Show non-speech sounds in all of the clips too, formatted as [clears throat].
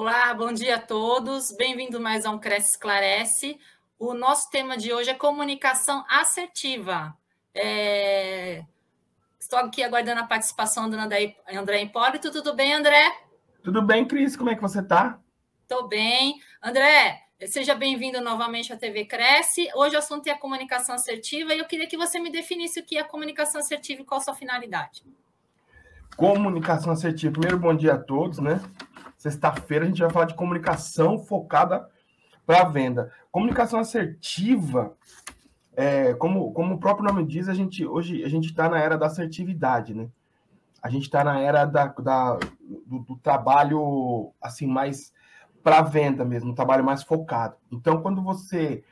Olá, bom dia a todos. Bem-vindo mais a um Cresce Esclarece. O nosso tema de hoje é comunicação assertiva. É... Estou aqui aguardando a participação do André Hipólito. Tudo bem, André? Tudo bem, Cris. Como é que você está? Estou bem. André, seja bem-vindo novamente à TV Cresce. Hoje o assunto é a comunicação assertiva e eu queria que você me definisse o que é comunicação assertiva e qual a sua finalidade. Comunicação assertiva. Primeiro, bom dia a todos, né? Sexta-feira a gente vai falar de comunicação focada para venda. Comunicação assertiva, é, como, como o próprio nome diz, a gente hoje a gente está na era da assertividade, né? A gente está na era da, da do, do, trabalho assim mais para venda mesmo, um trabalho mais focado. Então, quando você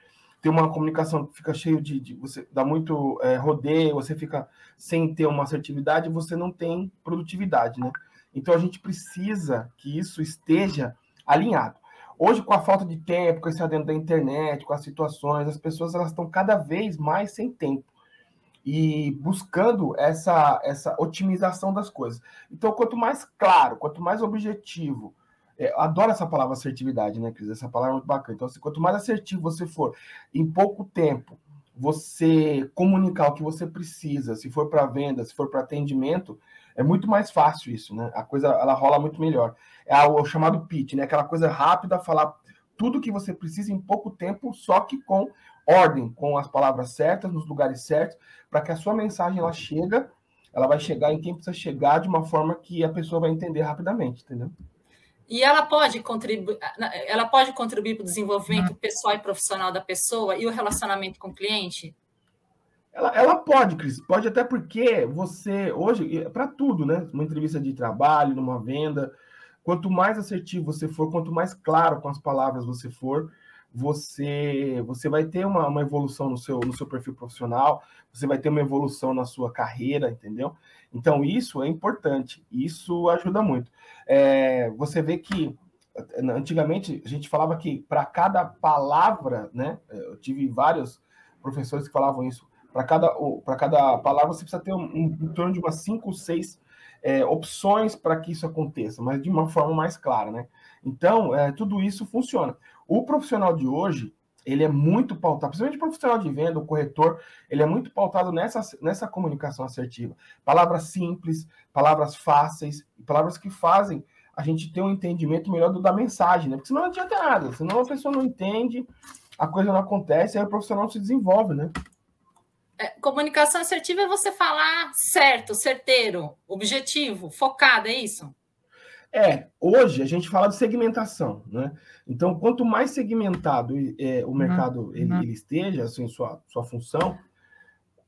tem uma comunicação que fica cheio de, de você dá muito é, rodeio, você fica sem ter uma assertividade, você não tem produtividade, né? Então a gente precisa que isso esteja alinhado. Hoje, com a falta de tempo, com esse adendo da internet, com as situações, as pessoas elas estão cada vez mais sem tempo e buscando essa, essa otimização das coisas. Então, quanto mais claro, quanto mais objetivo, é, adoro essa palavra assertividade, né, Cris? Essa palavra é muito bacana. Então, assim, quanto mais assertivo você for, em pouco tempo, você comunicar o que você precisa, se for para venda, se for para atendimento, é muito mais fácil isso, né? A coisa ela rola muito melhor. É o, chamado pitch, né? Aquela coisa rápida, falar tudo que você precisa em pouco tempo, só que com ordem, com as palavras certas, nos lugares certos, para que a sua mensagem ela chega, ela vai chegar em quem precisa chegar de uma forma que a pessoa vai entender rapidamente, entendeu? E ela pode contribuir, ela pode contribuir para o desenvolvimento pessoal e profissional da pessoa e o relacionamento com o cliente? Ela, ela pode, Cris, pode até porque você, hoje, para tudo, né? Uma entrevista de trabalho, numa venda, quanto mais assertivo você for, quanto mais claro com as palavras você for, você você vai ter uma, uma evolução no seu, no seu perfil profissional, você vai ter uma evolução na sua carreira, entendeu? Então, isso é importante, isso ajuda muito. É, você vê que antigamente a gente falava que para cada palavra, né? Eu tive vários professores que falavam isso para cada, para cada palavra, você precisa ter um, um, em torno de umas cinco, seis é, opções para que isso aconteça, mas de uma forma mais clara, né? Então, é, tudo isso funciona. O profissional de hoje, ele é muito pautado, principalmente o profissional de venda, o corretor, ele é muito pautado nessa, nessa comunicação assertiva. Palavras simples, palavras fáceis, palavras que fazem a gente ter um entendimento melhor do, da mensagem, né? Porque senão não adianta nada, senão a pessoa não entende, a coisa não acontece, aí o profissional se desenvolve, né? É, comunicação assertiva é você falar certo, certeiro, objetivo, focado, é isso? É, hoje a gente fala de segmentação, né? Então, quanto mais segmentado é, o uhum, mercado uhum. Ele, ele, esteja, assim, sua, sua função,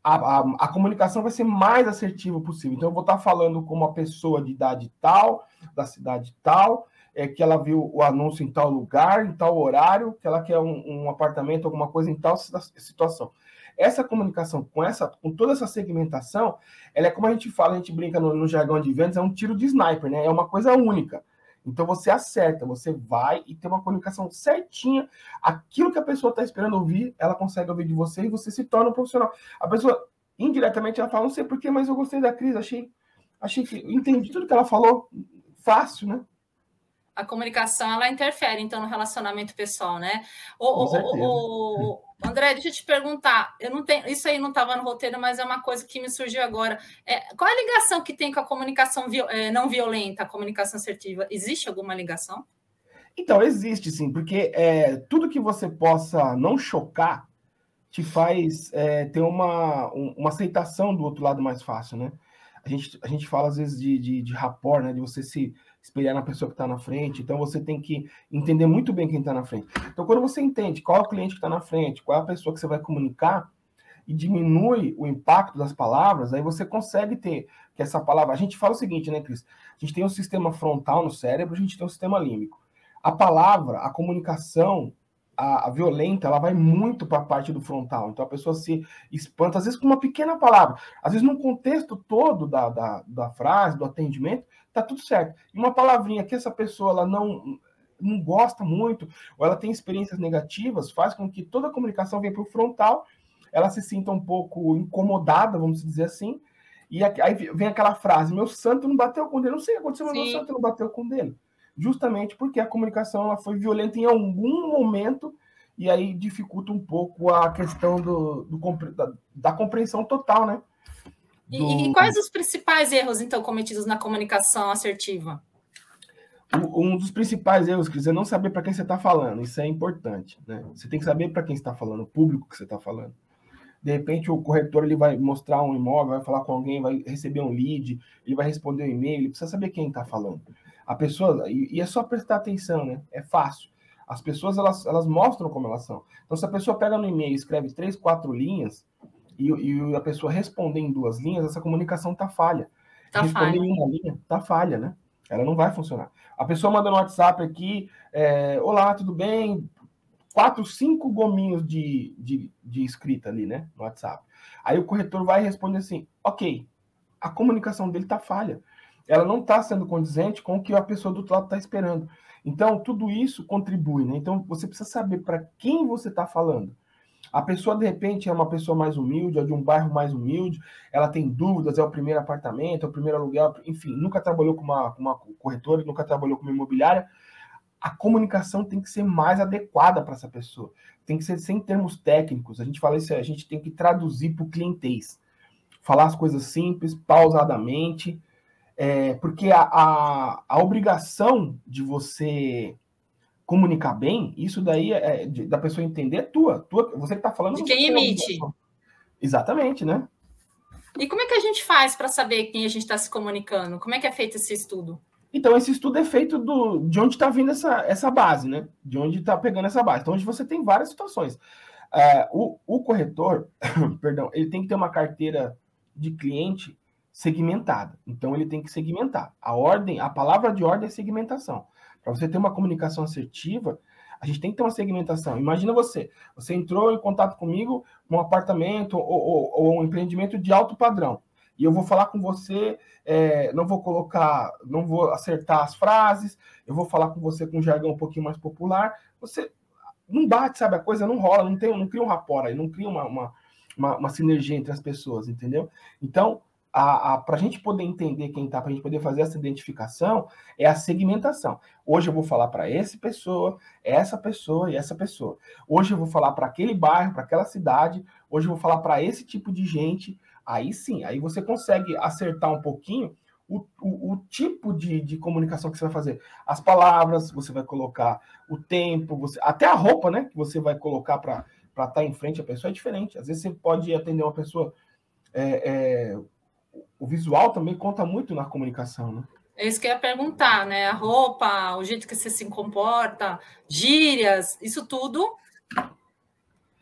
a, a, a, comunicação vai ser mais assertiva possível. Então, eu vou estar falando com uma pessoa de idade tal, da cidade tal, é, que ela viu o anúncio em tal lugar, em tal horário, que ela quer um, um apartamento, alguma coisa em tal situação. Essa comunicação com essa, com toda essa segmentação, ela é como a gente fala, a gente brinca no, no jargão de vendas, é um tiro de sniper, né? É uma coisa única. Então você acerta, você vai e tem uma comunicação certinha. Aquilo que a pessoa está esperando ouvir, ela consegue ouvir de você e você se torna um profissional. A pessoa, indiretamente, ela fala, não sei porquê, mas eu gostei da crise, achei, achei que entendi tudo que ela falou, fácil, né? A comunicação ela interfere então no relacionamento pessoal, né? O, André, deixa eu te perguntar, eu não tenho, isso aí não estava no roteiro, mas é uma coisa que me surgiu agora. É, qual é a ligação que tem com a comunicação é, não violenta, a comunicação assertiva? Existe alguma ligação? Então, existe sim, porque é, tudo que você possa não chocar te faz é, ter uma, uma aceitação do outro lado mais fácil, né? A gente, a gente fala às vezes de, de, de rapport, né? De você se espelhar na pessoa que está na frente. Então você tem que entender muito bem quem está na frente. Então, quando você entende qual é o cliente que está na frente, qual é a pessoa que você vai comunicar, e diminui o impacto das palavras, aí você consegue ter que essa palavra. A gente fala o seguinte, né, Cris? A gente tem um sistema frontal no cérebro, a gente tem um sistema límbico. A palavra, a comunicação, a, a violenta, ela vai muito para a parte do frontal. Então a pessoa se espanta, às vezes com uma pequena palavra, às vezes no contexto todo da, da, da frase, do atendimento, tá tudo certo. E uma palavrinha que essa pessoa ela não não gosta muito, ou ela tem experiências negativas, faz com que toda a comunicação venha para o frontal, ela se sinta um pouco incomodada, vamos dizer assim, e aí vem aquela frase: meu santo não bateu com dele. Não sei o que aconteceu, mas meu santo não bateu com dele. Justamente porque a comunicação ela foi violenta em algum momento e aí dificulta um pouco a questão do, do da, da, compreensão total, né? Do... E, e, quais os principais erros, então, cometidos na comunicação assertiva? Um dos principais erros, quer dizer, não saber para quem você está falando, isso é importante, né? Você tem que saber para quem está falando, o público que você está falando. De repente, o corretor ele vai mostrar um imóvel, vai falar com alguém, vai receber um lead, ele vai responder um e-mail, ele precisa saber quem está falando. A pessoa, e é só prestar atenção, né? É fácil. As pessoas, elas, elas mostram como elas são. Então, se a pessoa pega no e-mail e escreve três, quatro linhas, e, e a pessoa responder em duas linhas, essa comunicação tá falha. Tá responder falha. em uma linha, tá falha, né? Ela não vai funcionar. A pessoa manda no WhatsApp aqui, é, olá, tudo bem? Quatro, cinco gominhos de, de, de escrita ali, né? No WhatsApp. Aí o corretor vai responder assim, ok, a comunicação dele tá falha. Ela não está sendo condizente com o que a pessoa do outro lado está esperando. Então, tudo isso contribui, né? Então, você precisa saber para quem você está falando. A pessoa, de repente, é uma pessoa mais humilde, é de um bairro mais humilde, ela tem dúvidas, é o primeiro apartamento, é o primeiro aluguel, enfim, nunca trabalhou com uma, uma corretora, nunca trabalhou com uma imobiliária. A comunicação tem que ser mais adequada para essa pessoa. Tem que ser sem termos técnicos. A gente fala isso, a gente tem que traduzir para o clientês. Falar as coisas simples, pausadamente, é, porque a, a, a, obrigação de você comunicar bem, isso daí é, de, da pessoa entender é tua. tua você que está falando. De quem emite. Exatamente, né? E como é que a gente faz para saber quem a gente está se comunicando? Como é que é feito esse estudo? Então, esse estudo é feito do, de onde está vindo essa, essa base, né? De onde está pegando essa base. Então, onde você tem várias situações. É, o, o corretor, [coughs] perdão, ele tem que ter uma carteira de cliente segmentada. Então ele tem que segmentar. A ordem, a palavra de ordem é segmentação. Para você ter uma comunicação assertiva, a gente tem que ter uma segmentação. Imagina você, você entrou em contato comigo num apartamento ou, ou, ou um empreendimento de alto padrão. E eu vou falar com você, é, não vou colocar, não vou acertar as frases, eu vou falar com você com um jargão um pouquinho mais popular. Você não bate, sabe? A coisa não rola, não tem, não cria um rapport aí, não cria uma, uma, uma, uma sinergia entre as pessoas, entendeu? Então, para a gente poder entender quem está, para a gente poder fazer essa identificação, é a segmentação. Hoje eu vou falar para essa pessoa, essa pessoa e essa pessoa. Hoje eu vou falar para aquele bairro, para aquela cidade. Hoje eu vou falar para esse tipo de gente. Aí sim, aí você consegue acertar um pouquinho o, o, o tipo de, de, comunicação que você vai fazer. As palavras, você vai colocar o tempo, você, até a roupa, né? Que você vai colocar para estar tá em frente à pessoa é diferente. Às vezes você pode atender uma pessoa. É, é, o visual também conta muito na comunicação, né? É isso que eu ia perguntar, né? A roupa, o jeito que você se comporta, gírias, isso tudo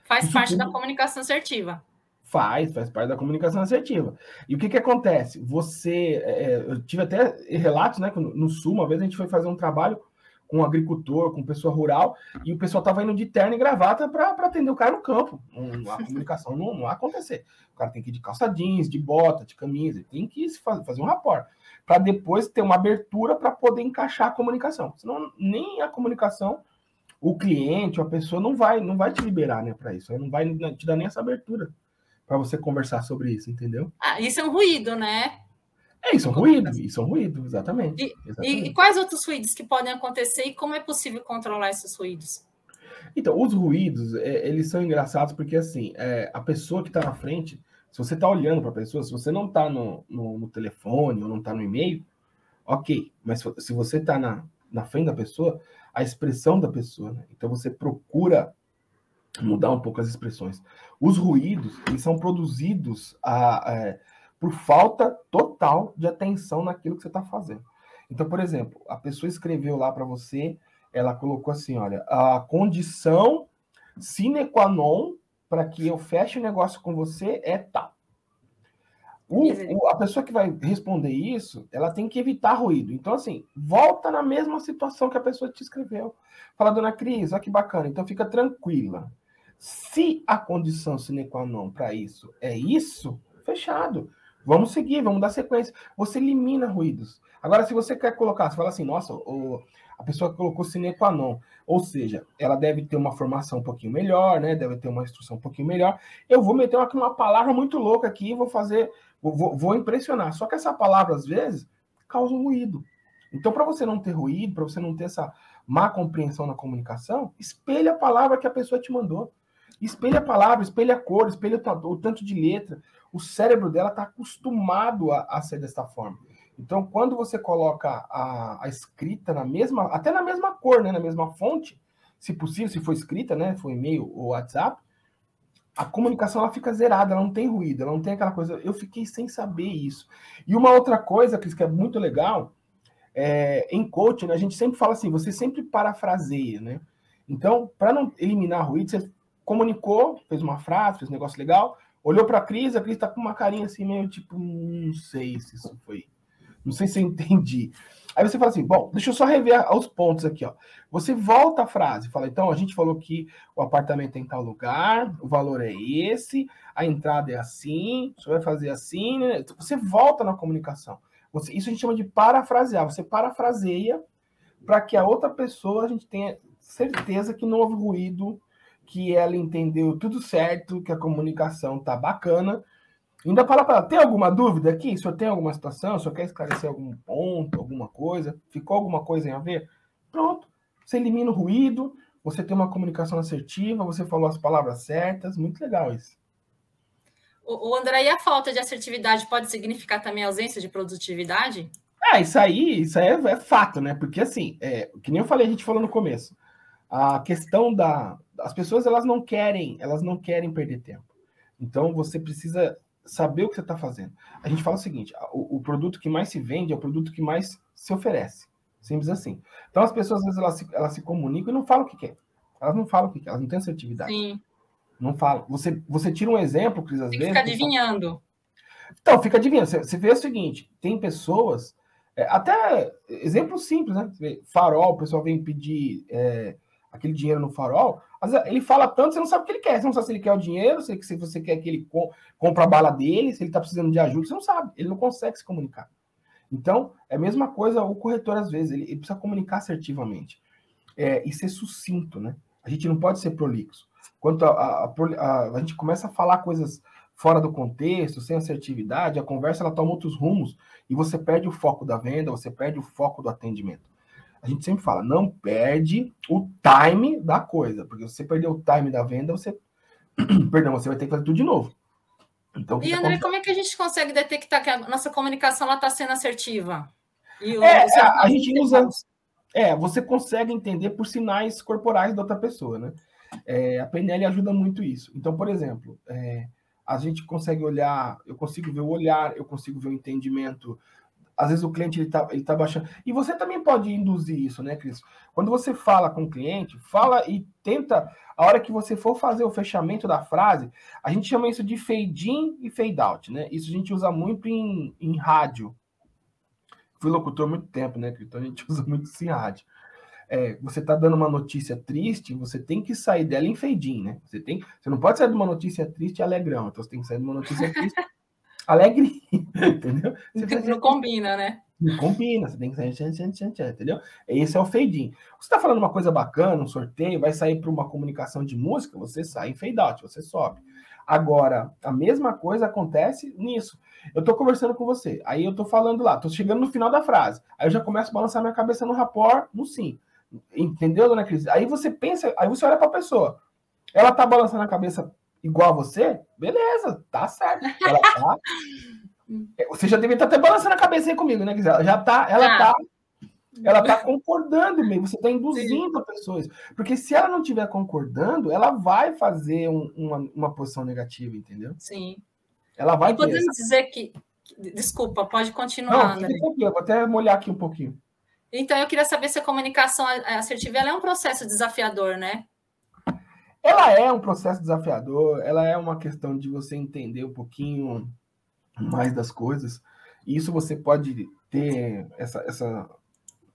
faz isso parte tudo da comunicação assertiva. Faz, faz parte da comunicação assertiva. E o que, que acontece? Você. É, é eu tive até relatos, né? No Sul, uma vez a gente foi fazer um trabalho com agricultor, com pessoa rural, e o pessoal estava indo de terno e gravata para atender o cara no campo. a [laughs] comunicação não, não vai acontecer. O cara tem que ir de calça jeans, de bota, de camisa, tem que fazer um rapport, para depois ter uma abertura para poder encaixar a comunicação. Senão, nem a comunicação, o cliente, a pessoa não vai, não vai te liberar né, para isso, não vai te dar nem essa abertura para você conversar sobre isso, entendeu? Ah, isso é um ruído, né? É, isso é um ruído, isso é um ruído, exatamente. E, exatamente. e, quais outros ruídos que podem acontecer e como é possível controlar esses ruídos? Então, os ruídos, é, eles são engraçados porque, assim, é, a pessoa que está na frente, se você está olhando para a pessoa, se você não está no, no, no, telefone ou não está no e-mail, ok. Mas se você está na, na frente da pessoa, a expressão da pessoa, né? Então, você procura mudar um pouco as expressões. Os ruídos, eles são produzidos a, a é, por falta total de atenção naquilo que você está fazendo. Então, por exemplo, a pessoa escreveu lá para você, ela colocou assim: olha, a condição sine qua non para que eu feche o negócio com você é tal. O, o, a pessoa que vai responder isso, ela tem que evitar ruído. Então, assim, volta na mesma situação que a pessoa te escreveu. Fala, dona Cris, olha que bacana. Então, fica tranquila. Se a condição sine qua non para isso é isso, fechado. Vamos seguir, vamos dar sequência. Você elimina ruídos. Agora, se você quer colocar, você fala assim, nossa, o, a pessoa colocou sine qua non, ou seja, ela deve ter uma formação um pouquinho melhor, né? Deve ter uma instrução um pouquinho melhor. Eu vou meter uma, uma palavra muito louca aqui, vou fazer, vou, vou impressionar. Só que essa palavra, às vezes, causa um ruído. Então, para você não ter ruído, para você não ter essa má compreensão na comunicação, espelha a palavra que a pessoa te mandou. Espelha a palavra, espelha a cor, espelha o tanto de letra. O cérebro dela está acostumado a, a, ser dessa forma. Então, quando você coloca a, a, escrita na mesma, até na mesma cor, né, na mesma fonte, se possível, se for escrita, né, for e-mail ou WhatsApp, a comunicação ela fica zerada, ela não tem ruído, ela não tem aquela coisa. Eu fiquei sem saber isso. E uma outra coisa que é muito legal, é, em coaching, a gente sempre fala assim, você sempre parafraseia, né? Então, para não eliminar ruído, você comunicou, fez uma frase, fez um negócio legal, olhou para a Cris, a Cris está com uma carinha assim, meio tipo, não sei se isso foi. Não sei se eu entendi. Aí você fala assim, bom, deixa eu só rever os pontos aqui, ó. Você volta a frase, fala, então, a gente falou que o apartamento tem tal lugar, o valor é esse, a entrada é assim, você vai fazer assim, né? Você volta na comunicação. Você, isso a gente chama de parafrasear. Você parafraseia para que a outra pessoa a gente tenha certeza que não houve ruído, que ela entendeu tudo certo, que a comunicação tá bacana Ainda fala para ela, tem alguma dúvida aqui? O senhor tem alguma situação? O senhor quer esclarecer algum ponto, alguma coisa? Ficou alguma coisa em a ver? Pronto. Você elimina o ruído, você tem uma comunicação assertiva, você falou as palavras certas. Muito legal isso. O, André, e a falta de assertividade pode significar também ausência de produtividade? É, isso aí, isso aí é, é fato, né? Porque assim, é, que nem eu falei, a gente falou no começo, a questão da. As pessoas elas não querem, elas não querem perder tempo. Então você precisa saber o que você está fazendo. A gente fala o seguinte: o, o, produto que mais se vende é o produto que mais se oferece. Simples assim. Então as pessoas, às vezes, elas se, elas se comunicam e não falam o que quer. Elas não falam o que quer, elas não têm assertividade. Sim. Não falam. Você, você tira um exemplo, Cris, às Tem vezes. Fica adivinhando. Então, fica adivinhando. Você, você vê o seguinte: tem pessoas. É, até exemplo simples, né? Farol, o pessoal vem pedir é, aquele dinheiro no farol. Ele fala tanto, você não sabe o que ele quer. Você não sabe se ele quer o dinheiro, se, se você quer que ele compre a bala dele, se ele está precisando de ajuda, você não sabe. Ele não consegue se comunicar. Então, é a mesma coisa o corretor, às vezes, ele, ele precisa comunicar assertivamente. É, e ser sucinto, né? A gente não pode ser prolixo. Quando a, a, a, a, gente começa a falar coisas fora do contexto, sem assertividade, a conversa ela toma outros rumos e você perde o foco da venda, você perde o foco do atendimento a gente sempre fala, não perde o time da coisa, porque se você perder o time da venda, você, [clears throat] perdão, você vai ter que fazer tudo de novo. Então, e André, como é que a gente consegue detectar que a nossa comunicação está sendo assertiva? E é, a, a gente usa. É, você consegue entender por sinais corporais da outra pessoa, né? É, a PNL ajuda muito isso. Então, por exemplo, é, a gente consegue olhar, eu consigo ver o olhar, eu consigo ver o entendimento às vezes o cliente ele tá, ele tá baixando. E você também pode induzir isso, né, Cris? Quando você fala com o cliente, fala e tenta, a hora que você for fazer o fechamento da frase, a gente chama isso de fade in e fade out, né? Isso a gente usa muito em, em rádio. Fui locutor muito tempo, né, Cris? Então a gente [laughs] usa muito isso em rádio. É, você está dando uma notícia triste, você tem que sair dela em fade in, né? Você, tem, você não pode sair de uma notícia triste e alegrão, então você tem que sair de uma notícia triste alegre, [laughs] entendeu? Você não combina, né? Não combina, você tem que sair, entendeu? Esse é o fade in. Você está falando uma coisa bacana, um sorteio, vai sair para uma comunicação de música, você sai em fade out, você sobe. Agora, a mesma coisa acontece nisso. Eu estou conversando com você, aí eu estou falando lá, estou chegando no final da frase, aí eu já começo a balançar minha cabeça no rapport, no sim. Entendeu, dona Cris? Aí você pensa, aí você olha para a pessoa. Ela está balançando a cabeça igual a você, beleza, tá certo. Ela tá. [laughs] você já devia estar até balançando a cabeça aí comigo, né, Gisela? Já tá, ela ah. tá. Ela tá concordando mesmo, você está induzindo Sim. pessoas. Porque se ela não estiver concordando, ela vai fazer um, uma, uma posição negativa, entendeu? Sim. Ela vai. E podemos dizer que. Desculpa, pode continuar. Não, eu vou até molhar aqui um pouquinho. Então, eu queria saber se a comunicação assertiva é um processo desafiador, né? Ela é um processo desafiador, ela é uma questão de você entender um pouquinho mais das coisas. E isso você pode ter essa, essa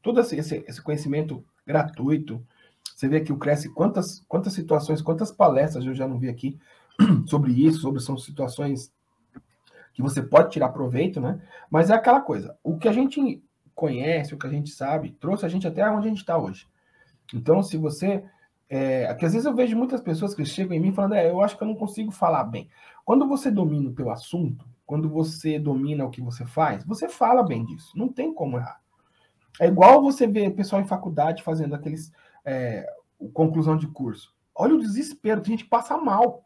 todo esse, esse conhecimento gratuito. Você vê que o Cresce, quantas, quantas situações, quantas palestras eu já não vi aqui [clears throat] sobre isso, sobre são situações que você pode tirar proveito, né? Mas é aquela coisa, o que a gente conhece, o que a gente sabe, trouxe a gente até onde a gente está hoje. Então, se você é, que às vezes eu vejo muitas pessoas que chegam em mim falando, é, eu acho que eu não consigo falar bem. Quando você domina o teu assunto, quando você domina o que você faz, você fala bem disso. Não tem como errar. É igual você ver pessoal em faculdade fazendo aqueles é, conclusão de curso. Olha o desespero, tem gente que passa mal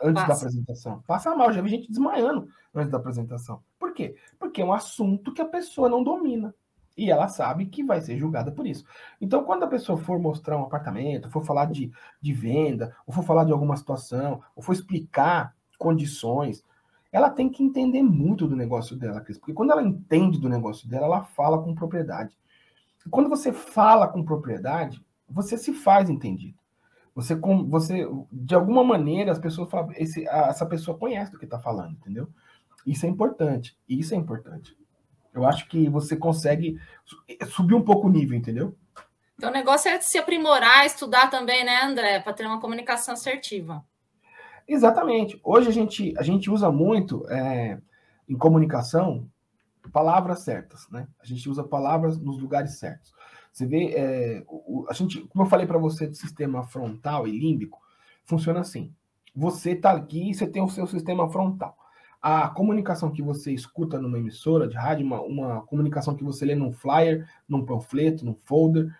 antes passa. da apresentação. Passa mal, já vi gente desmaiando antes da apresentação. Por quê? Porque é um assunto que a pessoa não domina. E ela sabe que vai ser julgada por isso. Então, quando a pessoa for mostrar um apartamento, for falar de, de venda, ou for falar de alguma situação, ou for explicar condições, ela tem que entender muito do negócio dela, Cris. Porque quando ela entende do negócio dela, ela fala com propriedade. E quando você fala com propriedade, você se faz entendido. Você, você de alguma maneira, as pessoas falam, esse, essa pessoa conhece do que está falando, entendeu? Isso é importante. Isso é importante. Eu acho que você consegue subir um pouco o nível, entendeu? Então o negócio é se aprimorar, estudar também, né, André, para ter uma comunicação assertiva. Exatamente. Hoje a gente, a gente usa muito é, em comunicação palavras certas, né? A gente usa palavras nos lugares certos. Você vê, é, o, a gente, como eu falei para você do sistema frontal e límbico, funciona assim. Você está aqui e você tem o seu sistema frontal a comunicação que você escuta numa emissora de rádio, uma, uma comunicação que você lê num flyer, num panfleto, num folder,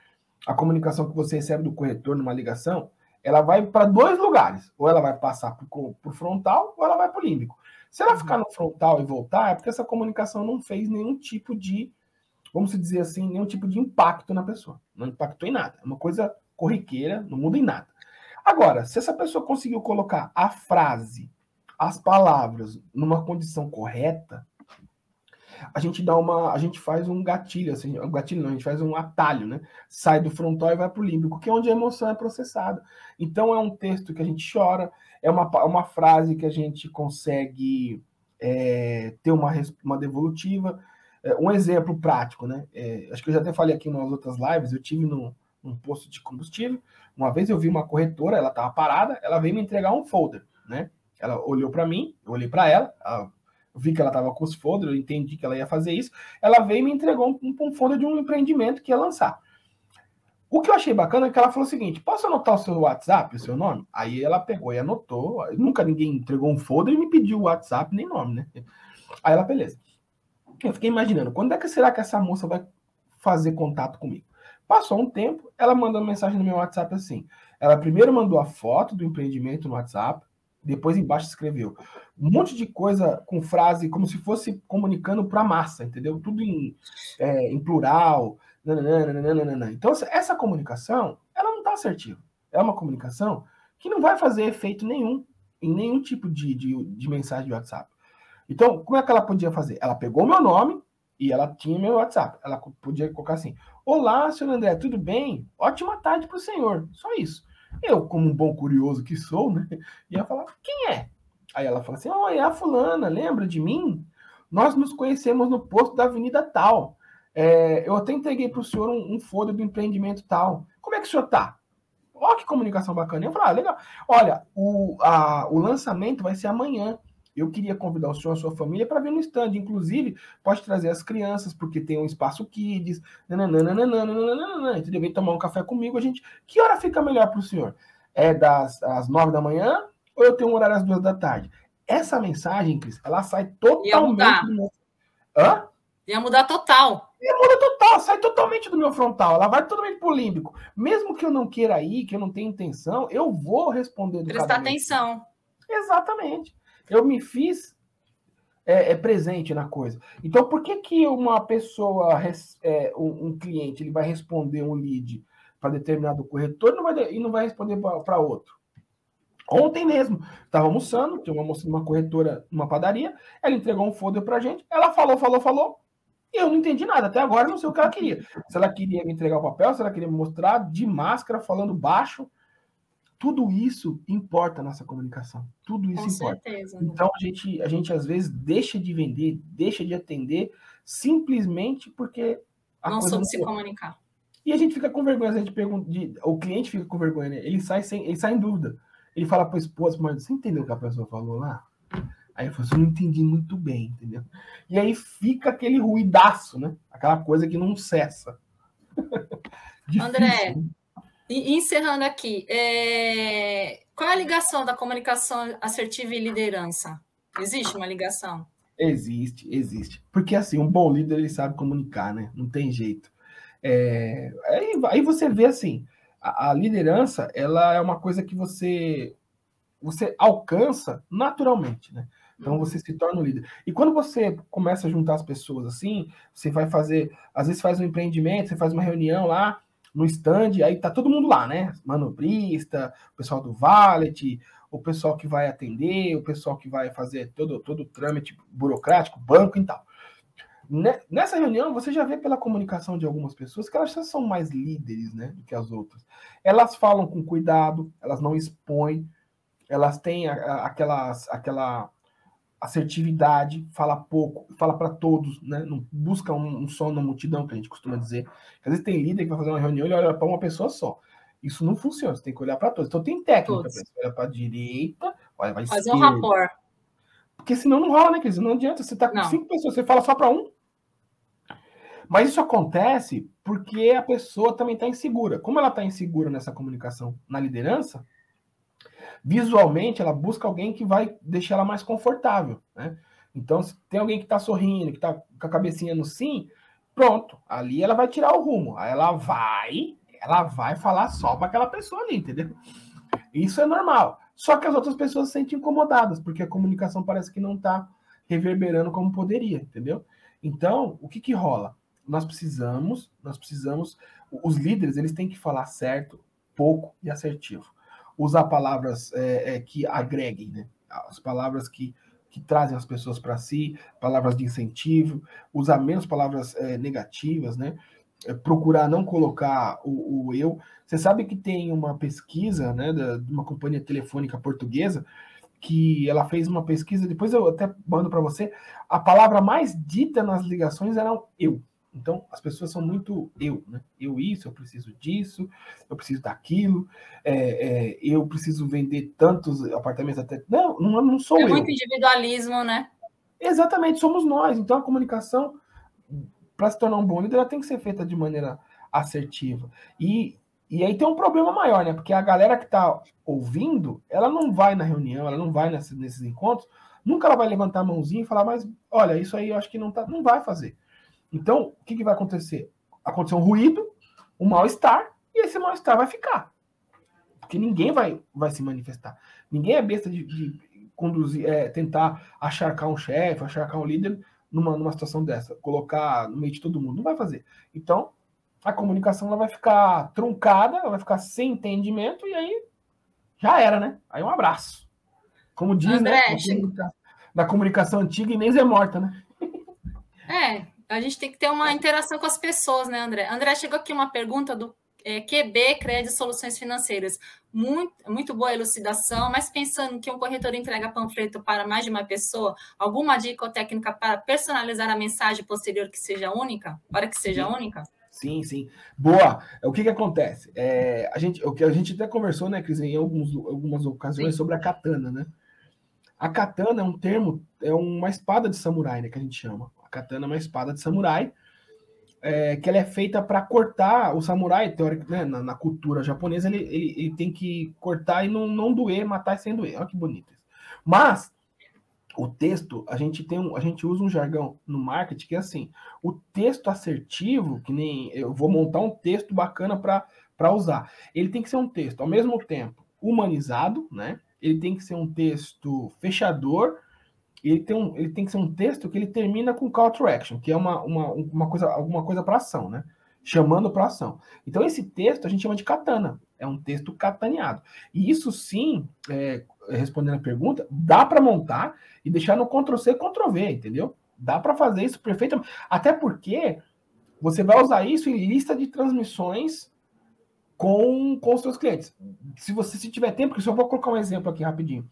a comunicação que você recebe do corretor numa ligação, ela vai para dois lugares. Ou ela vai passar o frontal, ou ela vai para o límbico. Se ela ficar no frontal e voltar, é porque essa comunicação não fez nenhum tipo de, vamos dizer assim, nenhum tipo de impacto na pessoa. Não impactou em nada. É uma coisa corriqueira, não muda em nada. Agora, se essa pessoa conseguiu colocar a frase as palavras numa condição correta, a gente dá uma, a gente faz um gatilho, assim, um gatilho não, a gente faz um atalho, né? Sai do frontal e vai para o límbico, que é onde a emoção é processada. Então é um texto que a gente chora, é uma, uma frase que a gente consegue é, ter uma, uma devolutiva. É, um exemplo prático, né? É, acho que eu já até falei aqui umas outras lives, eu tive no, num posto de combustível, uma vez eu vi uma corretora, ela estava parada, ela veio me entregar um folder, né? Ela olhou para mim, eu olhei para ela, vi que ela estava com os folders, eu entendi que ela ia fazer isso. Ela veio e me entregou um, um folder de um empreendimento que ia lançar. O que eu achei bacana é que ela falou o seguinte: posso anotar o seu WhatsApp, o seu nome? Aí ela pegou e anotou. Nunca ninguém entregou um folder e me pediu o WhatsApp nem nome, né? Aí ela, beleza. Eu fiquei imaginando, quando é que será que essa moça vai fazer contato comigo? Passou um tempo, ela mandou mensagem no meu WhatsApp assim. Ela primeiro mandou a foto do empreendimento no WhatsApp, depois embaixo escreveu um monte de coisa com frase como se fosse comunicando para a massa, entendeu? Tudo em, é, em plural. Nananana. Então, essa comunicação, ela não está assertiva. É uma comunicação que não vai fazer efeito nenhum em nenhum tipo de, de, de mensagem de WhatsApp. Então, como é que ela podia fazer? Ela pegou meu nome e ela tinha meu WhatsApp. Ela podia colocar assim: Olá, senhor André, tudo bem? Ótima tarde para o senhor. Só isso. Eu, como um bom curioso que sou, né, ia falar, quem é? Aí ela fala assim, oh, é a fulana, lembra de mim? Nós nos conhecemos no posto da avenida tal. É, eu até entreguei para o senhor um, um do empreendimento tal. Como é que o senhor tá? Olha que comunicação bacana. Eu falei, ah, legal. Olha, o, a, o lançamento vai ser amanhã. Eu queria convidar o senhor e a sua família para vir no stand. Inclusive, pode trazer as crianças, porque tem um espaço kids. Nananana, entendeu? Vem tomar um café comigo. A gente. Que hora fica melhor para o senhor? É das às nove da manhã ou eu tenho um horário às duas da tarde? Essa mensagem, Cris, ela sai totalmente. Ia mudar. Do meu... Hã? Ia mudar total. Ia mudar total, sai totalmente do meu frontal. Ela vai totalmente pro límbico. Mesmo que eu não queira ir, que eu não tenha intenção, eu vou responder do Prestar atenção. Exatamente eu me fiz é, é, presente na coisa. Então, por que que uma pessoa, é, um, um, cliente, ele vai responder um lead para determinado corretor e não vai, e não vai responder para outro? Ontem mesmo, estava almoçando, tinha uma moça numa corretora, numa padaria, ela entregou um folder para gente, ela falou, falou, falou, e eu não entendi nada. Até agora não sei o que ela queria. Se ela queria me entregar o papel, se ela queria me mostrar de máscara, falando baixo, tudo isso importa nessa comunicação. Tudo isso Com importa. Certeza, né? Então a gente, a gente às vezes deixa de vender, deixa de atender simplesmente porque a não soube se comunicar. E a gente fica com vergonha, a gente pergunta, de, o cliente fica com vergonha, né? Ele sai sem, ele sai em dúvida. Ele fala para a esposa, mas você entendeu o que a pessoa falou lá? Aí eu falo, assim, eu não entendi muito bem, entendeu? E aí fica aquele ruidaço, né? Aquela coisa que não cessa. [laughs] Difícil, André, né? E encerrando aqui, é... qual é a ligação da comunicação assertiva e liderança? Existe uma ligação? Existe, existe. Porque assim, um bom líder ele sabe comunicar, né? Não tem jeito. É, aí, aí você vê assim, a, a, liderança ela é uma coisa que você você alcança naturalmente, né? Então você se torna um líder. E quando você começa a juntar as pessoas assim, você vai fazer, às vezes faz um empreendimento, você faz uma reunião lá no stand, aí tá todo mundo lá, né? Manobrista, o pessoal do Valet, o pessoal que vai atender, o pessoal que vai fazer todo, todo o trâmite burocrático, banco e tal. Nessa reunião, você já vê pela comunicação de algumas pessoas que elas já são mais líderes né, do que as outras. Elas falam com cuidado, elas não expõem, elas têm aquelas, aquela assertividade, fala pouco, fala para todos, né? Não busca um, um só na multidão, que a gente costuma dizer. Às vezes tem líder que vai fazer uma reunião e olha para uma pessoa só. Isso não funciona, você tem que olhar para todos. Então tem técnica, você olha para a direita, olha para Fazer esquerda. um rapport. Porque senão não rola, né, Cris? Não adianta, você tá com não. cinco pessoas, você fala só para um. Mas isso acontece porque a pessoa também está insegura. Como ela está insegura nessa comunicação na liderança, visualmente ela busca alguém que vai deixar ela mais confortável, né? Então, se tem alguém que está sorrindo, que está com a cabecinha no sim, pronto, ali ela vai tirar o rumo. Aí ela vai, ela vai falar só para aquela pessoa ali, entendeu? Isso é normal. Só que as outras pessoas se sentem incomodadas, porque a comunicação parece que não está reverberando como poderia, entendeu? Então, o que que rola? Nós precisamos, nós precisamos, os líderes, eles têm que falar certo, pouco e assertivo usar palavras é, é, que agreguem, né? As palavras que, que trazem as pessoas para si, palavras de incentivo, usar menos palavras é, negativas, né? É, procurar não colocar o, o, eu. Você sabe que tem uma pesquisa, né, de uma companhia telefônica portuguesa que ela fez uma pesquisa, depois eu até mando para você, a palavra mais dita nas ligações era eu. Então, as pessoas são muito eu, né? Eu isso, eu preciso disso, eu preciso daquilo, é, é, eu preciso vender tantos apartamentos até. Não, não, não sou é eu. É muito individualismo, né? Exatamente, somos nós. Então, a comunicação, para se tornar um bom líder, ela tem que ser feita de maneira assertiva. E, e aí tem um problema maior, né? Porque a galera que está ouvindo, ela não vai na reunião, ela não vai nesses, nesses encontros, nunca ela vai levantar a mãozinha e falar, mas olha, isso aí eu acho que não tá, não vai fazer. Então, o que, que vai acontecer? Aconteceu um ruído, um mal-estar, e esse mal-estar vai ficar. Porque ninguém vai, vai se manifestar. Ninguém é besta de, de conduzir, é, tentar acharcar um chefe, acharcar um líder numa, numa situação dessa, colocar no meio de todo mundo. Não vai fazer. Então, a comunicação ela vai ficar truncada, ela vai ficar sem entendimento, e aí já era, né? Aí um abraço. Como diz, né, André, né? Na comunicação, na comunicação antiga, Inês é morta, né? É, a gente tem que ter uma interação com as pessoas, né, André? André, chegou aqui uma pergunta do é, QB Crédito Soluções Financeiras. Muito, muito boa elucidação, mas pensando que um corretor entrega panfleto para mais de uma pessoa, alguma dica ou técnica para personalizar a mensagem posterior que seja única? Para que seja sim. única? Sim, sim. Boa. O que que acontece? É, a gente, o que a gente até conversou, né, Cris, em alguns, algumas ocasiões sim. sobre a katana, né? A katana é um termo, é uma espada de samurai, né, que a gente chama katana é uma espada de samurai, é, que ela é feita para cortar o samurai, teórico, né, na, na, cultura japonesa, ele, ele, ele, tem que cortar e não, não doer, matar sem doer. Olha que bonito isso. Mas o texto, a gente tem um, a gente usa um jargão no marketing que é assim, o texto assertivo, que nem eu vou montar um texto bacana para usar. Ele tem que ser um texto ao mesmo tempo humanizado, né? Ele tem que ser um texto fechador ele tem, um, ele tem que ser um texto que ele termina com call to action, que é uma, uma, uma coisa, alguma coisa para ação, né? Chamando para ação. Então, esse texto a gente chama de katana. É um texto cataneado. E isso sim, é, respondendo a pergunta, dá para montar e deixar no Ctrl-C, Ctrl-V, entendeu? Dá para fazer isso perfeitamente. Até porque você vai usar isso em lista de transmissões com, com os seus clientes. Se você se tiver tempo, porque eu vou colocar um exemplo aqui rapidinho.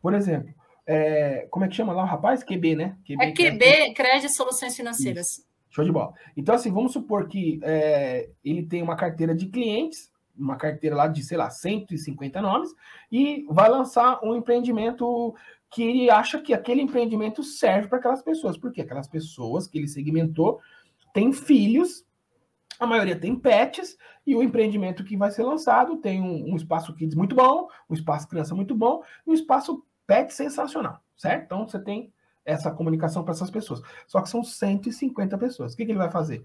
Por exemplo, é, como é que chama lá o rapaz? QB, né? QB, é QB, Crédito Soluções Financeiras. Isso. Show de bola. Então, assim, vamos supor que é, ele tem uma carteira de clientes, uma carteira lá de, sei lá, 150 nomes, e vai lançar um empreendimento que ele acha que aquele empreendimento serve para aquelas pessoas. Porque aquelas pessoas que ele segmentou têm filhos, a maioria tem pets, e o empreendimento que vai ser lançado tem um, um espaço kids muito bom, um espaço criança muito bom, e um espaço pet sensacional, certo? Então você tem essa comunicação para essas pessoas. Só que são 150 pessoas. O que, que ele vai fazer?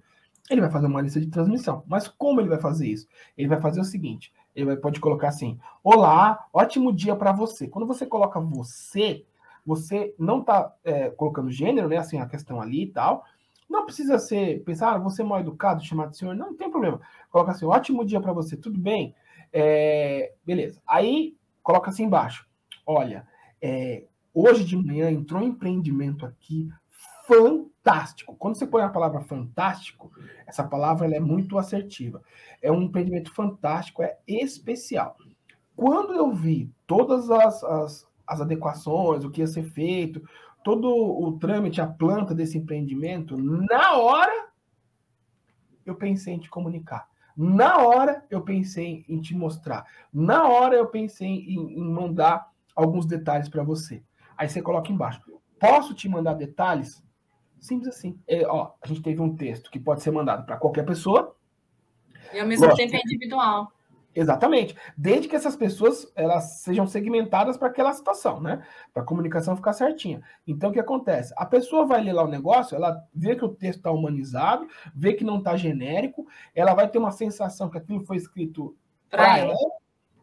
Ele vai fazer uma lista de transmissão. Mas como ele vai fazer isso? Ele vai fazer o seguinte: ele vai, pode colocar assim: Olá, ótimo dia para você. Quando você coloca você, você não está é, colocando gênero, né? Assim, a questão ali e tal. Não precisa ser, pensar, ah, você é mal educado, chamar de senhor. Não, não tem problema. Coloca assim: ótimo dia para você, tudo bem? É, beleza. Aí, coloca assim embaixo: Olha, é, hoje de manhã entrou um empreendimento aqui fantástico. Quando você põe a palavra fantástico, essa palavra é muito assertiva. É um empreendimento fantástico, é especial. Quando eu vi todas as, as, as adequações, o que ia ser feito, todo o trâmite, a planta desse empreendimento, na hora eu pensei em te comunicar. Na hora eu pensei em te mostrar. Na hora eu pensei em, em mandar alguns detalhes para você. Aí você coloca embaixo. Posso te mandar detalhes? Simples assim. É, ó, a gente teve um texto que pode ser mandado para qualquer pessoa. E ao mesmo Lógico, tempo é individual. Exatamente. Desde que essas pessoas elas sejam segmentadas para aquela situação, né? Para a comunicação ficar certinha. Então, o que acontece? A pessoa vai ler lá o negócio, ela vê que o texto está humanizado, vê que não está genérico, ela vai ter uma sensação que aquilo foi escrito para ela,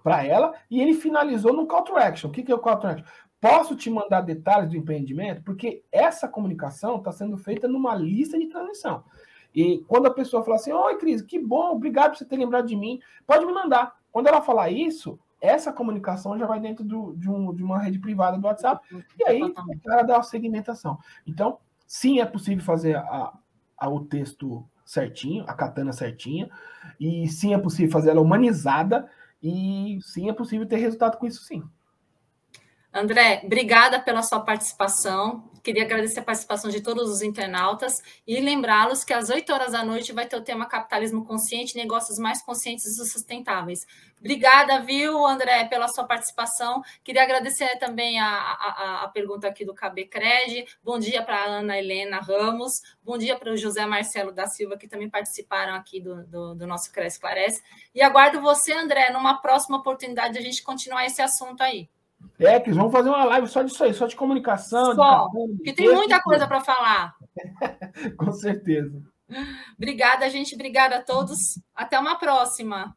para ela, e ele finalizou no call to action. O que, que é o call to action? Posso te mandar detalhes do empreendimento? Porque essa comunicação está sendo feita numa lista de transmissão. E quando a pessoa fala assim, oi, Cris, que bom, obrigado por você ter lembrado de mim, pode me mandar. Quando ela falar isso, essa comunicação já vai dentro do, de, um, de, uma rede privada do WhatsApp, e aí ela dá a segmentação. Então, sim, é possível fazer a, a, o texto certinho, a katana certinha, e sim é possível fazer ela humanizada, e sim é possível ter resultado com isso, sim. André, obrigada pela sua participação. Queria agradecer a participação de todos os internautas e lembrá-los que às 8 horas da noite vai ter o tema Capitalismo Consciente, negócios mais conscientes e sustentáveis. Obrigada, viu, André, pela sua participação. Queria agradecer também a, a, a pergunta aqui do KB Cred. Bom dia para a Ana Helena Ramos. Bom dia para o José Marcelo da Silva, que também participaram aqui do, do, do nosso Cresce Clarece. E aguardo você, André, numa próxima oportunidade de a gente continuar esse assunto aí. É, que vamos fazer uma live só disso aí, só de comunicação. Só, de porque tem muita coisa para falar. [laughs] Com certeza. Obrigada, gente. Obrigada a todos. Até uma próxima.